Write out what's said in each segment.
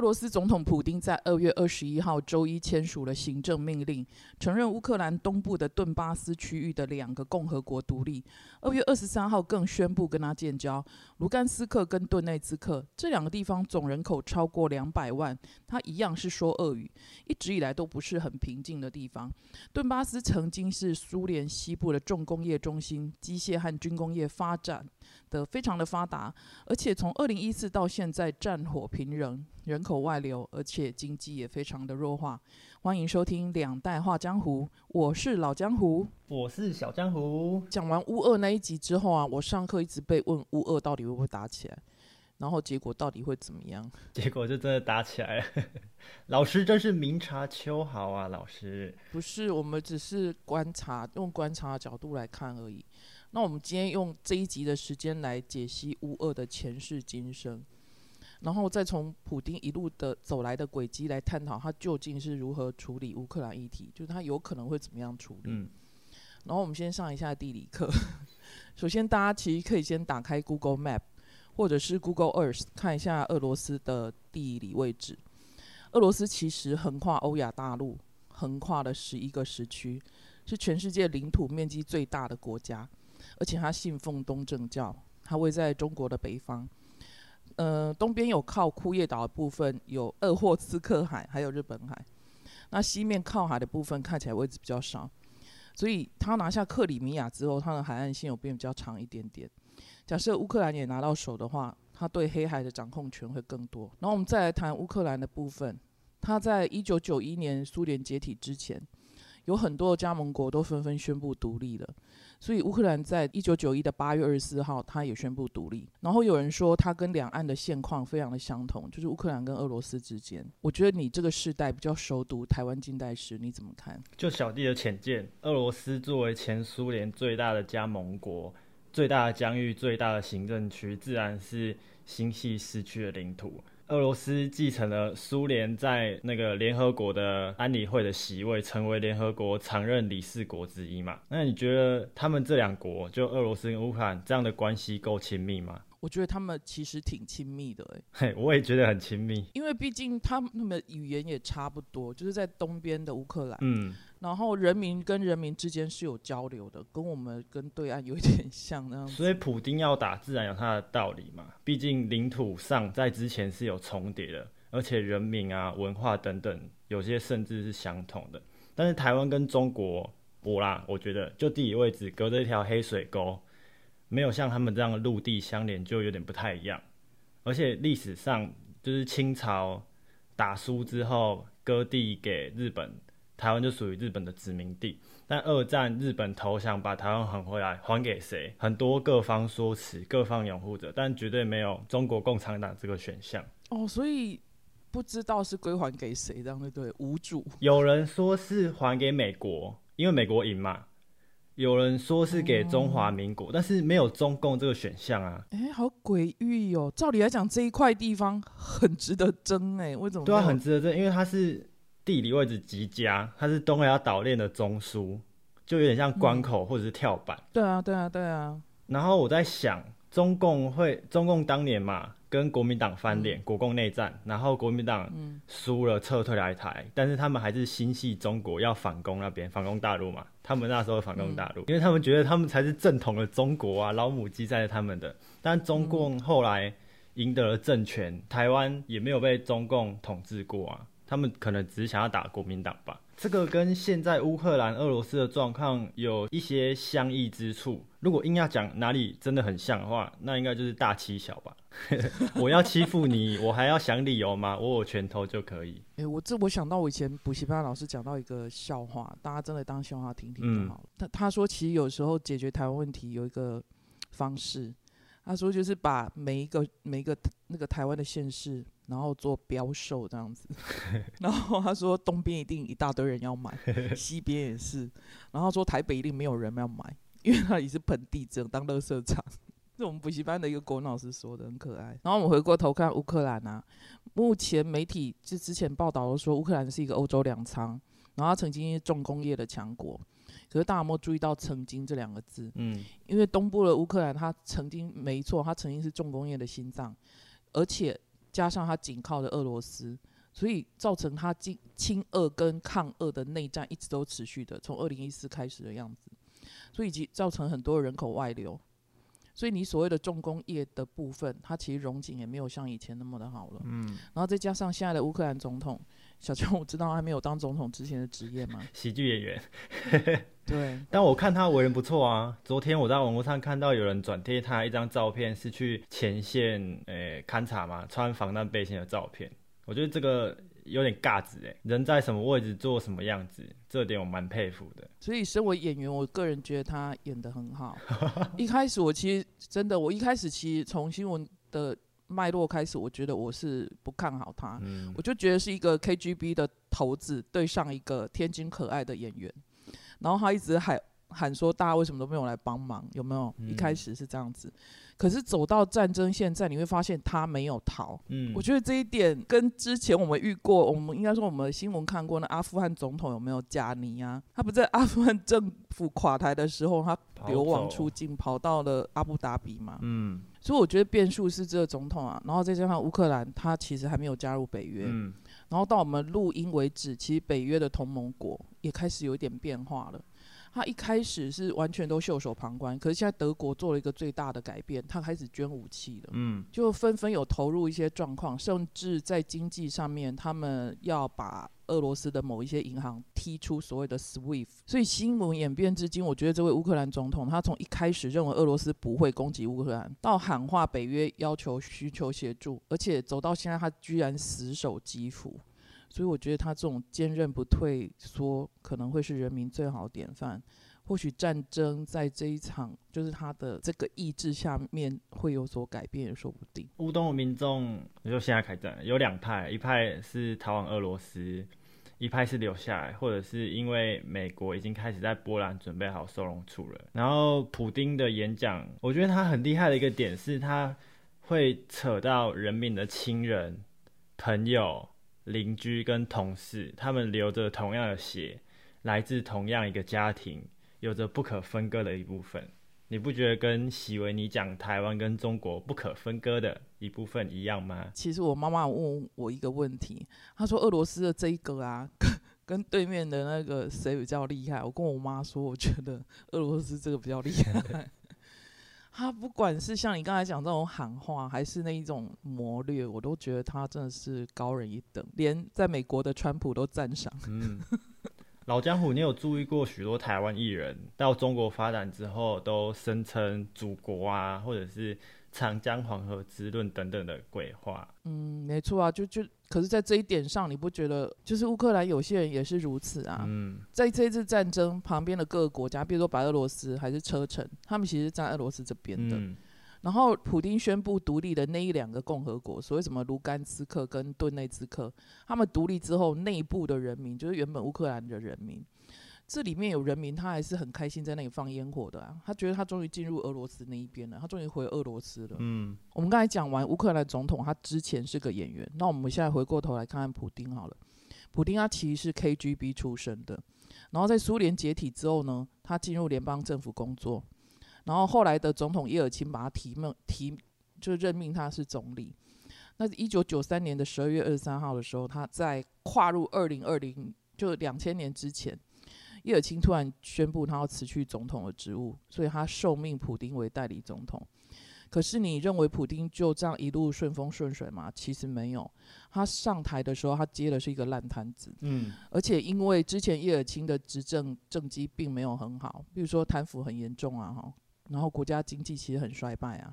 俄罗斯总统普京在二月二十一号周一签署了行政命令，承认乌克兰东部的顿巴斯区域的两个共和国独立。二月二十三号更宣布跟他建交。卢甘斯克跟顿内兹克这两个地方总人口超过两百万，他一样是说俄语，一直以来都不是很平静的地方。顿巴斯曾经是苏联西部的重工业中心，机械和军工业发展的非常的发达，而且从二零一四到现在战火频仍。人口外流，而且经济也非常的弱化。欢迎收听《两代画江湖》，我是老江湖，我是小江湖。讲完乌二那一集之后啊，我上课一直被问乌二到底会不会打起来，然后结果到底会怎么样？结果就真的打起来了。老师真是明察秋毫啊！老师不是，我们只是观察，用观察的角度来看而已。那我们今天用这一集的时间来解析乌二的前世今生。然后再从普丁一路的走来的轨迹来探讨他究竟是如何处理乌克兰议题，就是他有可能会怎么样处理。嗯，然后我们先上一下地理课。首先，大家其实可以先打开 Google Map 或者是 Google Earth 看一下俄罗斯的地理位置。俄罗斯其实横跨欧亚大陆，横跨了十一个时区，是全世界领土面积最大的国家，而且他信奉东正教，他位在中国的北方。呃，东边有靠库页岛的部分，有鄂霍次克海，还有日本海。那西面靠海的部分看起来位置比较少，所以他拿下克里米亚之后，他的海岸线有变比较长一点点。假设乌克兰也拿到手的话，他对黑海的掌控权会更多。然后我们再来谈乌克兰的部分，他在一九九一年苏联解体之前，有很多的加盟国都纷纷宣布独立了。所以乌克兰在一九九一的八月二十四号，他也宣布独立。然后有人说，他跟两岸的现况非常的相同，就是乌克兰跟俄罗斯之间。我觉得你这个时代比较熟读台湾近代史，你怎么看？就小弟的浅见，俄罗斯作为前苏联最大的加盟国、最大的疆域、最大的行政区，自然是心系失去的领土。俄罗斯继承了苏联在那个联合国的安理会的席位，成为联合国常任理事国之一嘛？那你觉得他们这两国，就俄罗斯跟乌克兰这样的关系够亲密吗？我觉得他们其实挺亲密的，哎，嘿，我也觉得很亲密，因为毕竟他们语言也差不多，就是在东边的乌克兰，嗯，然后人民跟人民之间是有交流的，跟我们跟对岸有一点 像那样。所以普丁要打，自然有他的道理嘛，毕竟领土上在之前是有重叠的，而且人民啊、文化等等，有些甚至是相同的。但是台湾跟中国，我啦，我觉得就地理位置隔着一条黑水沟。没有像他们这样的陆地相连，就有点不太一样。而且历史上就是清朝打输之后割地给日本，台湾就属于日本的殖民地。但二战日本投降，把台湾还回来，还给谁？很多各方说辞，各方拥护者，但绝对没有中国共产党这个选项。哦，所以不知道是归还给谁，这样对对？无主。有人说是还给美国，因为美国赢嘛。有人说是给中华民国，但是没有中共这个选项啊！哎，好诡异哦！照理来讲，这一块地方很值得争哎，为什么？对啊，很值得争，因为它是地理位置极佳，它是东亚岛链的中枢，就有点像关口或者是跳板。对啊，对啊，对啊。然后我在想，中共会，中共当年嘛。跟国民党翻脸，国共内战，然后国民党输了，撤退来台，但是他们还是心系中国，要反攻那边，反攻大陆嘛。他们那时候反攻大陆，因为他们觉得他们才是正统的中国啊，老母鸡在他们的。但中共后来赢得了政权，台湾也没有被中共统治过啊。他们可能只是想要打国民党吧。这个跟现在乌克兰、俄罗斯的状况有一些相异之处。如果硬要讲哪里真的很像的话，那应该就是大欺小吧。我要欺负你，我还要想理由吗？我有拳头就可以。哎，我这我想到我以前补习班老师讲到一个笑话，大家真的当笑话听听就好了。他他说，其实有时候解决台湾问题有一个方式，他说就是把每一个每一个那个台湾的县市。然后做标售这样子，然后他说东边一定一大堆人要买，西边也是，然后说台北一定没有人要买，因为那里是盆地，只能当垃圾场。是我们补习班的一个国老师说的，很可爱。然后我们回过头看乌克兰啊，目前媒体就之前报道都说乌克兰是一个欧洲粮仓，然后它曾经是重工业的强国。可是大家有没有注意到“曾经”这两个字？嗯，因为东部的乌克兰它曾经没错，它曾经是重工业的心脏，而且。加上它紧靠着俄罗斯，所以造成它亲亲俄跟抗俄的内战一直都持续的，从二零一四开始的样子，所以以及造成很多人口外流。所以你所谓的重工业的部分，它其实融景也没有像以前那么的好了。嗯，然后再加上现在的乌克兰总统小强，我知道他没有当总统之前的职业吗？喜剧演员。对。但我看他为人不错啊。昨天我在网络上看到有人转贴他一张照片，是去前线诶勘察嘛，穿防弹背心的照片。我觉得这个。有点尬子哎，人在什么位置做什么样子，这点我蛮佩服的。所以身为演员，我个人觉得他演的很好。一开始我其实真的，我一开始其实从新闻的脉络开始，我觉得我是不看好他。我就觉得是一个 KGB 的头子对上一个天津可爱的演员，然后他一直喊喊说大家为什么都没有来帮忙？有没有？一开始是这样子。可是走到战争现在，你会发现他没有逃。嗯，我觉得这一点跟之前我们遇过，我们应该说我们新闻看过那阿富汗总统有没有加尼啊？他不在阿富汗政府垮台的时候，他流亡出境，跑到了阿布达比嘛。嗯，所以我觉得变数是这个总统啊，然后再加上乌克兰，他其实还没有加入北约。嗯，然后到我们录音为止，其实北约的同盟国也开始有一点变化了。他一开始是完全都袖手旁观，可是现在德国做了一个最大的改变，他开始捐武器了，嗯，就纷纷有投入一些状况，甚至在经济上面，他们要把俄罗斯的某一些银行踢出所谓的 SWIFT。所以新闻演变至今，我觉得这位乌克兰总统，他从一开始认为俄罗斯不会攻击乌克兰，到喊话北约要求需求协助，而且走到现在，他居然死守基辅。所以我觉得他这种坚韧不退缩，可能会是人民最好的典范。或许战争在这一场，就是他的这个意志下面会有所改变，也说不定。乌东的民众就现在开战，有两派，一派是逃往俄罗斯，一派是留下来，或者是因为美国已经开始在波兰准备好收容处了。然后普丁的演讲，我觉得他很厉害的一个点是，他会扯到人民的亲人、朋友。邻居跟同事，他们流着同样的血，来自同样一个家庭，有着不可分割的一部分。你不觉得跟喜维你讲台湾跟中国不可分割的一部分一样吗？其实我妈妈问我一个问题，她说俄罗斯的这一个啊，跟跟对面的那个谁比较厉害？我跟我妈说，我觉得俄罗斯这个比较厉害。他不管是像你刚才讲这种喊话，还是那一种谋略，我都觉得他真的是高人一等，连在美国的川普都赞赏。嗯，老江湖，你有注意过许多台湾艺人到中国发展之后，都声称祖国啊，或者是长江黄河之论等等的鬼话？嗯，没错啊，就就。可是，在这一点上，你不觉得就是乌克兰有些人也是如此啊？嗯，在这次战争旁边的各个国家，比如说白俄罗斯还是车臣，他们其实站俄罗斯这边的。然后，普丁宣布独立的那一两个共和国，所谓什么卢甘斯克跟顿内兹克，他们独立之后，内部的人民就是原本乌克兰的人民。这里面有人民，他还是很开心在那里放烟火的啊！他觉得他终于进入俄罗斯那一边了，他终于回俄罗斯了。嗯，我们刚才讲完乌克兰总统，他之前是个演员。那我们现在回过头来看看普丁好了。普丁他其实是 KGB 出身的，然后在苏联解体之后呢，他进入联邦政府工作，然后后来的总统叶尔钦把他提命提就任命他是总理。那一九九三年的十二月二十三号的时候，他在跨入二零二零就两千年之前。叶尔钦突然宣布他要辞去总统的职务，所以他受命普丁为代理总统。可是你认为普丁就这样一路顺风顺水吗？其实没有，他上台的时候他接的是一个烂摊子。嗯，而且因为之前叶尔钦的执政政绩并没有很好，比如说贪腐很严重啊，哈，然后国家经济其实很衰败啊。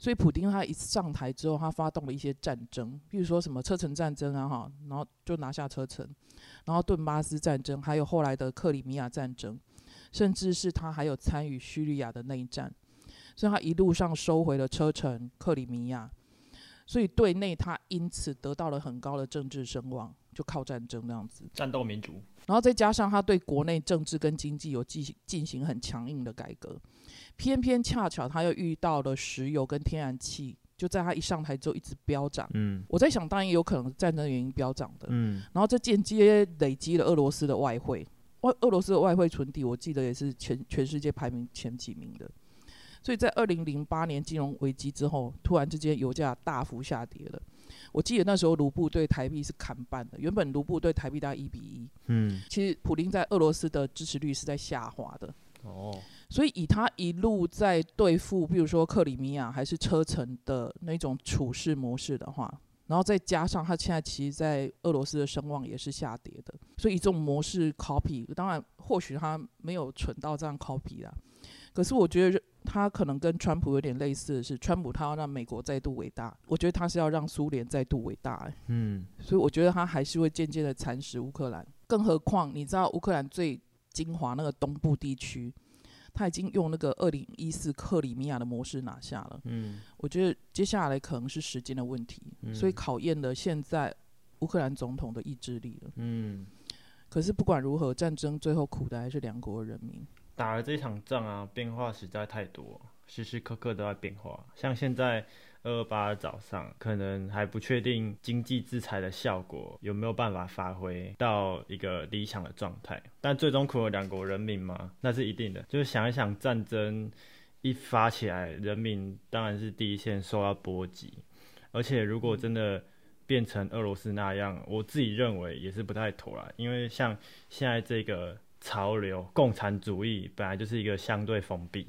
所以普丁他一上台之后，他发动了一些战争，比如说什么车臣战争啊，哈，然后就拿下车臣，然后顿巴斯战争，还有后来的克里米亚战争，甚至是他还有参与叙利亚的内战，所以他一路上收回了车臣、克里米亚，所以对内他因此得到了很高的政治声望，就靠战争那样子，战斗民族，然后再加上他对国内政治跟经济有进行进行很强硬的改革。偏偏恰巧他又遇到了石油跟天然气，就在他一上台之后一直飙涨。嗯，我在想，当然也有可能战争原因飙涨的。嗯，然后这间接累积了俄罗斯的外汇，外俄罗斯的外汇存底，我记得也是全全世界排名前几名的。所以在二零零八年金融危机之后，突然之间油价大幅下跌了。我记得那时候卢布对台币是砍半的，原本卢布对台币大概一比一。嗯，其实普丁在俄罗斯的支持率是在下滑的。哦，所以以他一路在对付，比如说克里米亚还是车臣的那种处事模式的话，然后再加上他现在其实，在俄罗斯的声望也是下跌的，所以这种模式 copy，当然或许他没有蠢到这样 copy 啦。可是我觉得他可能跟川普有点类似的是，川普他要让美国再度伟大，我觉得他是要让苏联再度伟大、欸。嗯，所以我觉得他还是会渐渐的蚕食乌克兰。更何况你知道乌克兰最精华那个东部地区，他已经用那个二零一四克里米亚的模式拿下了。嗯，我觉得接下来可能是时间的问题，嗯所以考验了现在乌克兰总统的意志力了。嗯，可是不管如何，战争最后苦的还是两国人民。打了这场仗啊，变化实在太多，时时刻刻都在变化。像现在二二八早上，可能还不确定经济制裁的效果有没有办法发挥到一个理想的状态，但最终苦了两国人民嘛，那是一定的。就是想一想，战争一发起来，人民当然是第一线受到波及，而且如果真的变成俄罗斯那样，我自己认为也是不太妥啦，因为像现在这个。潮流，共产主义本来就是一个相对封闭、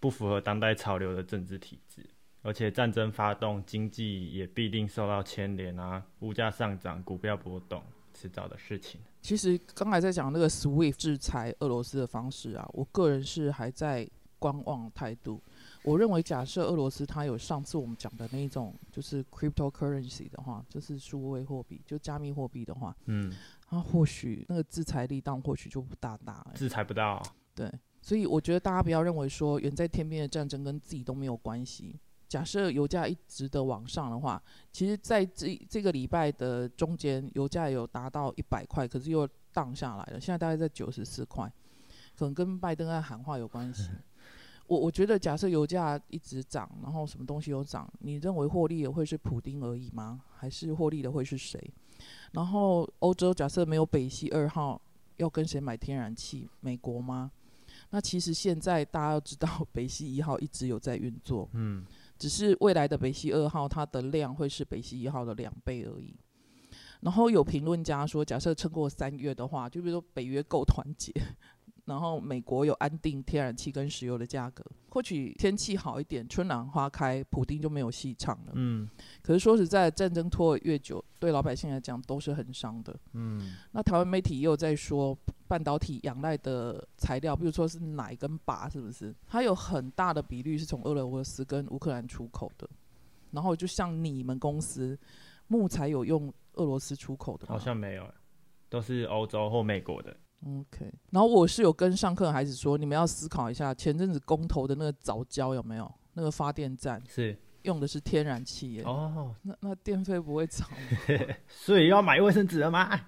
不符合当代潮流的政治体制，而且战争发动，经济也必定受到牵连啊，物价上涨，股票波动，迟早的事情。其实刚才在讲那个 SWIFT 制裁俄罗斯的方式啊，我个人是还在观望态度。我认为，假设俄罗斯它有上次我们讲的那一种，就是 cryptocurrency 的话，就是数位货币，就加密货币的话，嗯，它或许那个制裁力道或许就不大大、欸。制裁不到。对，所以我觉得大家不要认为说远在天边的战争跟自己都没有关系。假设油价一直的往上的话，其实在这这个礼拜的中间，油价有达到一百块，可是又荡下来了，现在大概在九十四块，可能跟拜登在喊话有关系。我我觉得，假设油价一直涨，然后什么东西有涨，你认为获利的会是普丁而已吗？还是获利的会是谁？然后欧洲假设没有北溪二号，要跟谁买天然气？美国吗？那其实现在大家要知道，北溪一号一直有在运作，嗯，只是未来的北溪二号它的量会是北溪一号的两倍而已。然后有评论家说，假设撑过三月的话，就比如说北约够团结，然后美国有安定天然气跟石油的价格，或许天气好一点，春暖花开，普丁就没有戏唱了。嗯，可是说实在，战争拖得越久，对老百姓来讲都是很伤的。嗯，那台湾媒体也有在说，半导体仰赖的材料，比如说是奶跟钯，是不是？它有很大的比率是从俄罗斯跟乌克兰出口的。然后就像你们公司木材有用俄罗斯出口的吗？好像没有，都是欧洲或美国的。OK，然后我是有跟上课的孩子说，你们要思考一下，前阵子公投的那个早教有没有？那个发电站是用的是天然气耶，哦，那那电费不会涨吗？所以要买卫生纸了吗？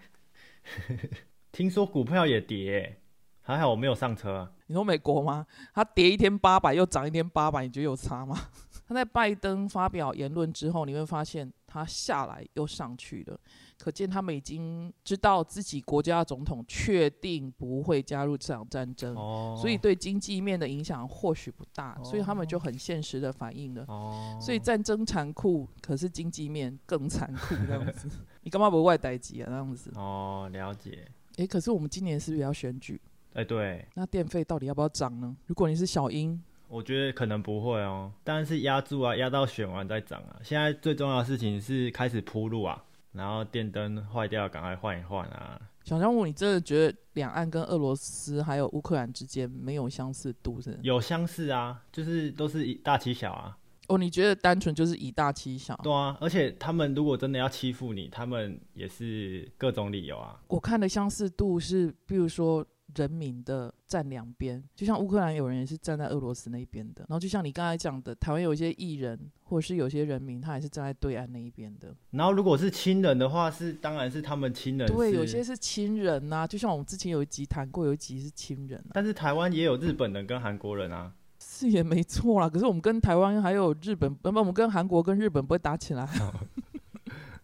听说股票也跌，还好我没有上车啊。你说美国吗？它跌一天八百，又涨一天八百，你觉得有差吗？他在拜登发表言论之后，你会发现他下来又上去了，可见他们已经知道自己国家总统确定不会加入这场战争，哦，所以对经济面的影响或许不大，所以他们就很现实的反应了。哦，所以战争残酷，可是经济面更残酷，这样子。你干嘛不外待机啊？这样子。哦，了解。诶，可是我们今年是不是也要选举？哎、对，那电费到底要不要涨呢？如果你是小英，我觉得可能不会哦，当然是压住啊，压到选完再涨啊。现在最重要的事情是开始铺路啊，然后电灯坏掉赶快换一换啊。小江武，你真的觉得两岸跟俄罗斯还有乌克兰之间没有相似度是？有相似啊，就是都是以大欺小啊。哦，你觉得单纯就是以大欺小？对啊，而且他们如果真的要欺负你，他们也是各种理由啊。我看的相似度是，比如说人民的站两边，就像乌克兰有人也是站在俄罗斯那一边的，然后就像你刚才讲的，台湾有一些艺人或者是有些人民，他也是站在对岸那一边的。然后如果是亲人的话，是当然是他们亲人对，有些是亲人呐、就像我们之前有一集谈过，有一集是亲人啊，但是台湾也有日本人跟韩国人啊。是也没错啦。可是我们跟台湾还有日本，不，我们跟韩国跟日本不会打起来。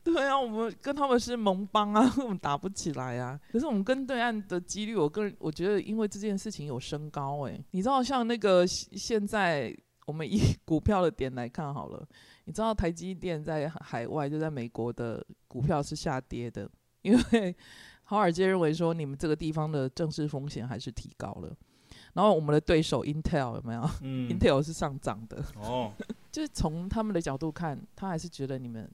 对啊，我们跟他们是盟邦啊，我们打不起来啊。可是我们跟对岸的几率，我个人我觉得因为这件事情有升高诶、你知道像那个现现在我们以 股票的点来看好了，你知道台积电在海外就在美国的股票是下跌的，因为华尔街认为说你们这个地方的政治风险还是提高了。然后我们的对手 Intel 有没有？嗯，Intel 是上涨的。哦，就是从他们的角度看，他还是觉得你们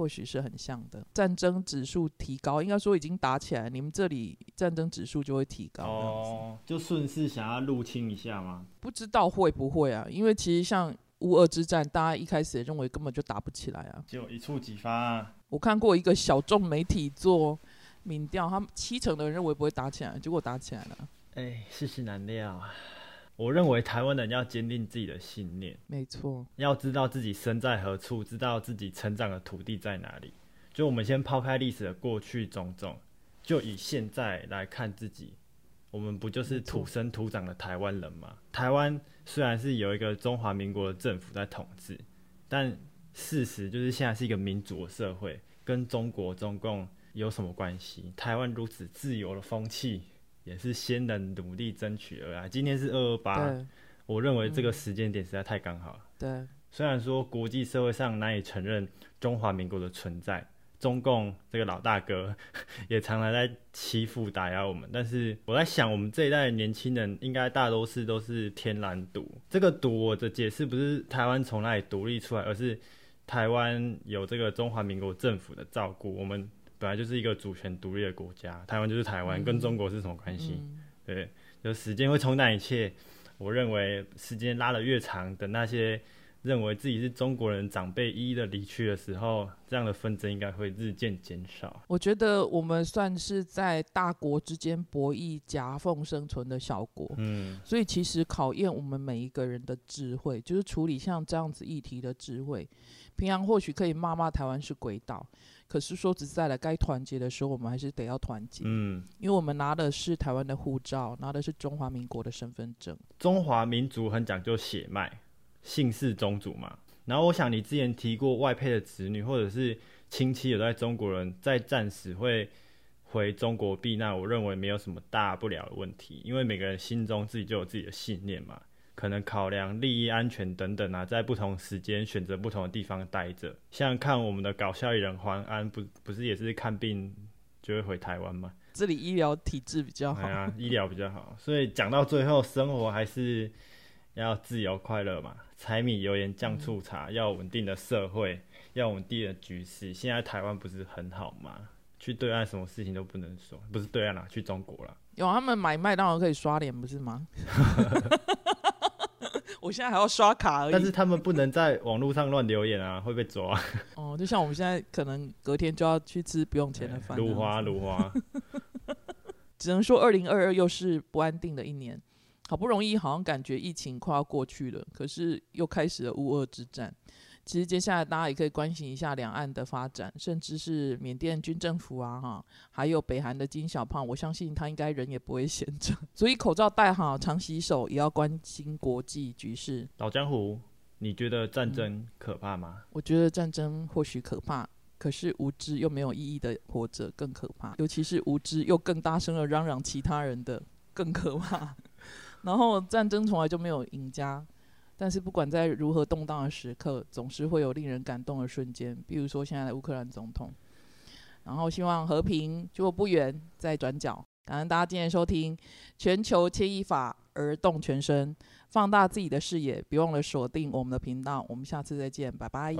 或许是很像的。战争指数提高，应该说已经打起来，你们这里战争指数就会提高。哦，就顺势想要入侵一下吗？不知道会不会啊？因为其实像乌俄之战，大家一开始也认为根本就打不起来啊，就一触即发。我看过一个小众媒体做民调，他们七成的人认为不会打起来，结果打起来了。哎，世事难料啊！我认为台湾人要坚定自己的信念，没错，要知道自己身在何处，知道自己成长的土地在哪里。就我们先抛开历史的过去种种，就以现在来看自己，我们不就是土生土长的台湾人吗？台湾虽然是有一个中华民国的政府在统治，但事实就是现在是一个民主的社会，跟中国中共有什么关系？台湾如此自由的风气。也是先人努力争取而来。今天是二二八，我认为这个时间点实在太刚好了。对，虽然说国际社会上难以承认中华民国的存在，中共这个老大哥 也常常在欺负打压我们，但是我在想，我们这一代年轻人应该大多是都是天然独。这个独，我的解释不是台湾从那里独立出来，而是台湾有这个中华民国政府的照顾，我们。本来就是一个主权独立的国家，台湾就是台湾，跟中国是什么关系？对，就时间会冲淡一切。我认为时间拉得越长，等那些认为自己是中国人长辈一一的离去的时候，这样的纷争应该会日渐减少。我觉得我们算是在大国之间博弈夹缝生存的小国，嗯，所以其实考验我们每一个人的智慧，就是处理像这样子议题的智慧。平常或许可以骂骂台湾是鬼岛。可是说实在的，该团结的时候，我们还是得要团结。嗯，因为我们拿的是台湾的护照，拿的是中华民国的身份证。中华民族很讲究血脉，姓氏宗族嘛。然后我想你之前提过外配的子女或者是亲戚有在中国人，在战时会回中国避难，我认为没有什么大不了的问题，因为每个人心中自己就有自己的信念嘛。可能考量利益、安全等等啊，在不同时间选择不同的地方待着。像看我们的搞笑艺人黄安，不不是也是看病就会回台湾吗？这里医疗体制比较好，啊，医疗比较好。所以讲到最后，生活还是要自由快乐嘛。柴米油盐酱醋茶，要稳定的社会，要稳定的局势。现在台湾不是很好吗？去对岸什么事情都不能说，不是对岸啦，去中国啦。有他们买麦当劳可以刷脸，不是吗？我现在还要刷卡而已，但是他们不能在网络上乱留言啊，会被抓。哦，就像我们现在可能隔天就要去吃不用钱的饭。如花如花，只能说二零二二又是不安定的一年。好不容易好像感觉疫情快要过去了，可是又开始了乌俄之战。其实接下来大家也可以关心一下两岸的发展，甚至是缅甸军政府啊，哈，还有北韩的金小胖，我相信他应该人也不会闲着，所以口罩戴好，常洗手，也要关心国际局势。老江湖，你觉得战争可怕吗？我觉得战争或许可怕，可是无知又没有意义的活着更可怕，尤其是无知又更大声的嚷嚷其他人的更可怕。然后战争从来就没有赢家。但是不管在如何动荡的时刻，总是会有令人感动的瞬间。比如说现在的乌克兰总统，然后希望和平就不远再转角。感恩大家今天收听《全球牵一发而动全身》，放大自己的视野，别忘了锁定我们的频道。我们下次再见，拜拜。